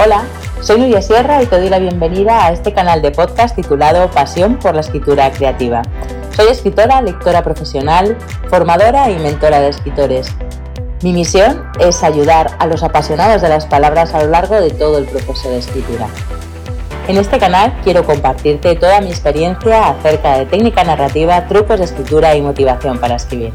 Hola, soy Nuria Sierra y te doy la bienvenida a este canal de podcast titulado Pasión por la Escritura Creativa. Soy escritora, lectora profesional, formadora y mentora de escritores. Mi misión es ayudar a los apasionados de las palabras a lo largo de todo el proceso de escritura. En este canal quiero compartirte toda mi experiencia acerca de técnica narrativa, trucos de escritura y motivación para escribir.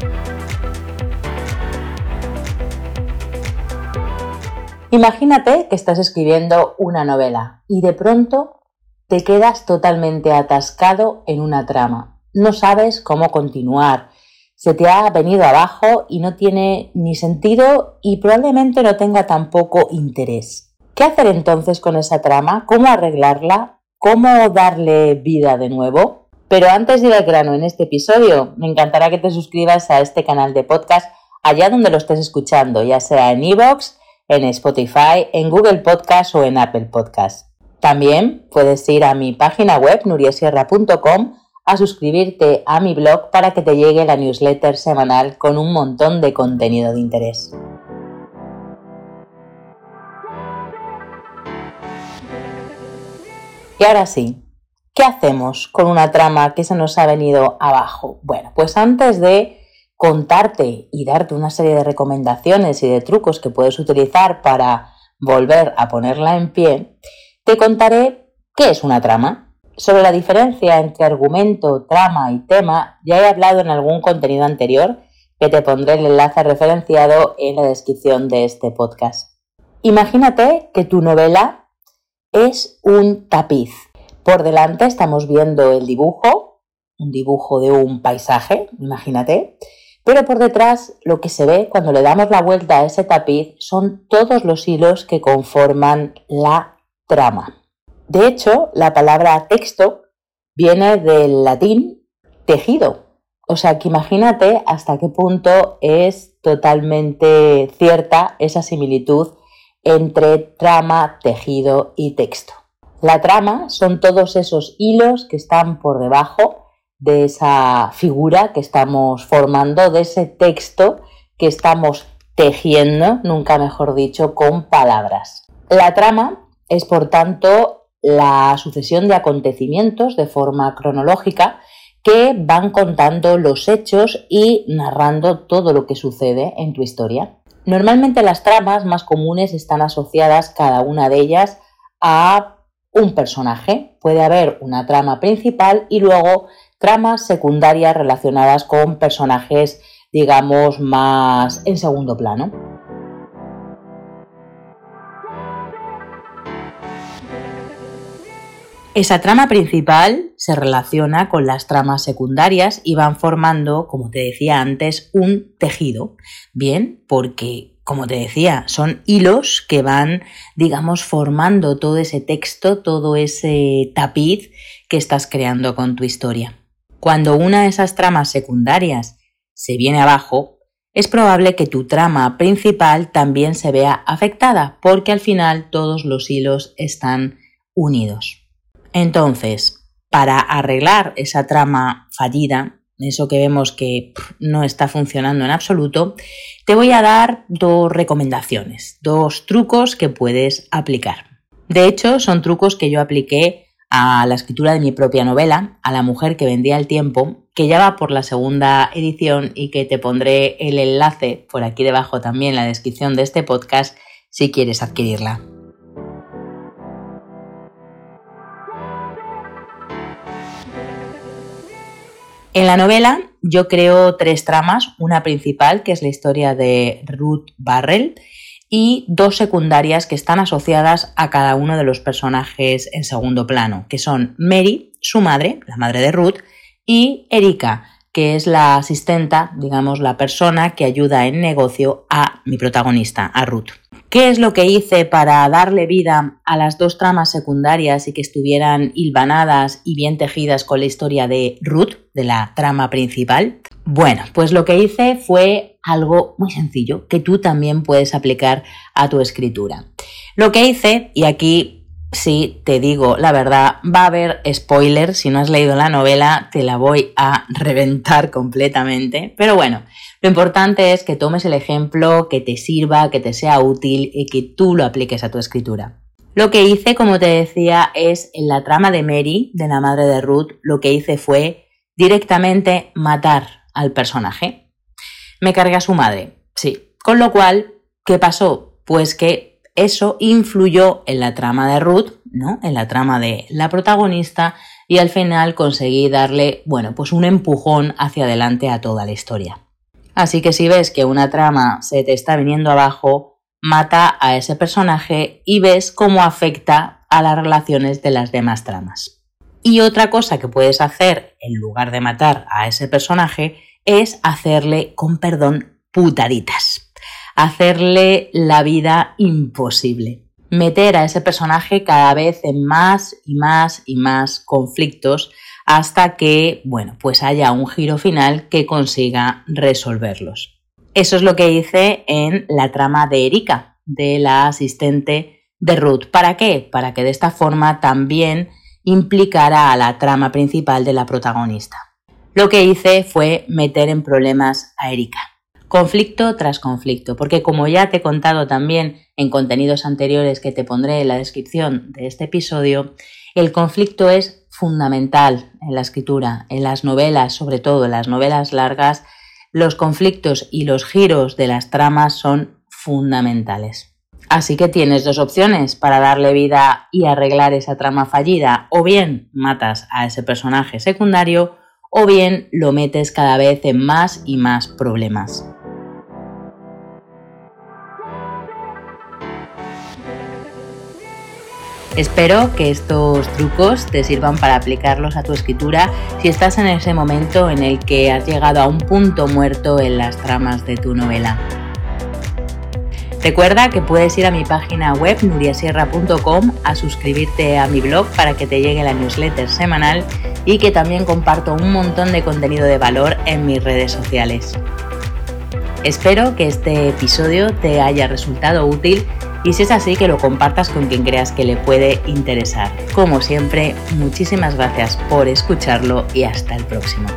Imagínate que estás escribiendo una novela y de pronto te quedas totalmente atascado en una trama. No sabes cómo continuar. Se te ha venido abajo y no tiene ni sentido y probablemente no tenga tampoco interés. ¿Qué hacer entonces con esa trama? ¿Cómo arreglarla? ¿Cómo darle vida de nuevo? Pero antes de ir al grano en este episodio, me encantará que te suscribas a este canal de podcast allá donde lo estés escuchando, ya sea en iVoox, en Spotify, en Google Podcast o en Apple Podcast. También puedes ir a mi página web nuriasierra.com a suscribirte a mi blog para que te llegue la newsletter semanal con un montón de contenido de interés. Y ahora sí, ¿qué hacemos con una trama que se nos ha venido abajo? Bueno, pues antes de contarte y darte una serie de recomendaciones y de trucos que puedes utilizar para volver a ponerla en pie, te contaré qué es una trama. Sobre la diferencia entre argumento, trama y tema ya he hablado en algún contenido anterior que te pondré el enlace referenciado en la descripción de este podcast. Imagínate que tu novela es un tapiz. Por delante estamos viendo el dibujo, un dibujo de un paisaje, imagínate, pero por detrás lo que se ve cuando le damos la vuelta a ese tapiz son todos los hilos que conforman la trama. De hecho, la palabra texto viene del latín tejido. O sea que imagínate hasta qué punto es totalmente cierta esa similitud entre trama, tejido y texto. La trama son todos esos hilos que están por debajo de esa figura que estamos formando, de ese texto que estamos tejiendo, nunca mejor dicho, con palabras. La trama es, por tanto, la sucesión de acontecimientos de forma cronológica que van contando los hechos y narrando todo lo que sucede en tu historia. Normalmente las tramas más comunes están asociadas cada una de ellas a un personaje. Puede haber una trama principal y luego tramas secundarias relacionadas con personajes, digamos, más en segundo plano. Esa trama principal se relaciona con las tramas secundarias y van formando, como te decía antes, un tejido. Bien, porque, como te decía, son hilos que van, digamos, formando todo ese texto, todo ese tapiz que estás creando con tu historia. Cuando una de esas tramas secundarias se viene abajo, es probable que tu trama principal también se vea afectada, porque al final todos los hilos están unidos. Entonces, para arreglar esa trama fallida, eso que vemos que no está funcionando en absoluto, te voy a dar dos recomendaciones, dos trucos que puedes aplicar. De hecho, son trucos que yo apliqué a la escritura de mi propia novela, A la mujer que vendía el tiempo, que ya va por la segunda edición y que te pondré el enlace por aquí debajo también en la descripción de este podcast si quieres adquirirla. En la novela yo creo tres tramas, una principal que es la historia de Ruth Barrell, y dos secundarias que están asociadas a cada uno de los personajes en segundo plano, que son Mary, su madre, la madre de Ruth, y Erika, que es la asistenta, digamos, la persona que ayuda en negocio a mi protagonista, a Ruth. ¿Qué es lo que hice para darle vida a las dos tramas secundarias y que estuvieran hilvanadas y bien tejidas con la historia de Ruth, de la trama principal? Bueno, pues lo que hice fue algo muy sencillo que tú también puedes aplicar a tu escritura. Lo que hice, y aquí sí, te digo la verdad, va a haber spoiler, si no has leído la novela te la voy a reventar completamente, pero bueno, lo importante es que tomes el ejemplo, que te sirva, que te sea útil y que tú lo apliques a tu escritura. Lo que hice, como te decía, es en la trama de Mary, de la madre de Ruth, lo que hice fue directamente matar al personaje. Me cargué a su madre, sí. Con lo cual, ¿qué pasó? Pues que eso influyó en la trama de Ruth, ¿no? En la trama de la protagonista y al final conseguí darle, bueno, pues un empujón hacia adelante a toda la historia. Así que si ves que una trama se te está viniendo abajo, mata a ese personaje y ves cómo afecta a las relaciones de las demás tramas. Y otra cosa que puedes hacer en lugar de matar a ese personaje es hacerle, con perdón, putaditas. Hacerle la vida imposible. Meter a ese personaje cada vez en más y más y más conflictos hasta que, bueno, pues haya un giro final que consiga resolverlos. Eso es lo que hice en la trama de Erika, de la asistente de Ruth. ¿Para qué? Para que de esta forma también implicara a la trama principal de la protagonista. Lo que hice fue meter en problemas a Erika. Conflicto tras conflicto, porque como ya te he contado también en contenidos anteriores que te pondré en la descripción de este episodio, el conflicto es fundamental en la escritura, en las novelas, sobre todo en las novelas largas, los conflictos y los giros de las tramas son fundamentales. Así que tienes dos opciones para darle vida y arreglar esa trama fallida, o bien matas a ese personaje secundario, o bien lo metes cada vez en más y más problemas. Espero que estos trucos te sirvan para aplicarlos a tu escritura si estás en ese momento en el que has llegado a un punto muerto en las tramas de tu novela. Recuerda que puedes ir a mi página web nuriasierra.com a suscribirte a mi blog para que te llegue la newsletter semanal y que también comparto un montón de contenido de valor en mis redes sociales. Espero que este episodio te haya resultado útil y si es así que lo compartas con quien creas que le puede interesar. Como siempre, muchísimas gracias por escucharlo y hasta el próximo.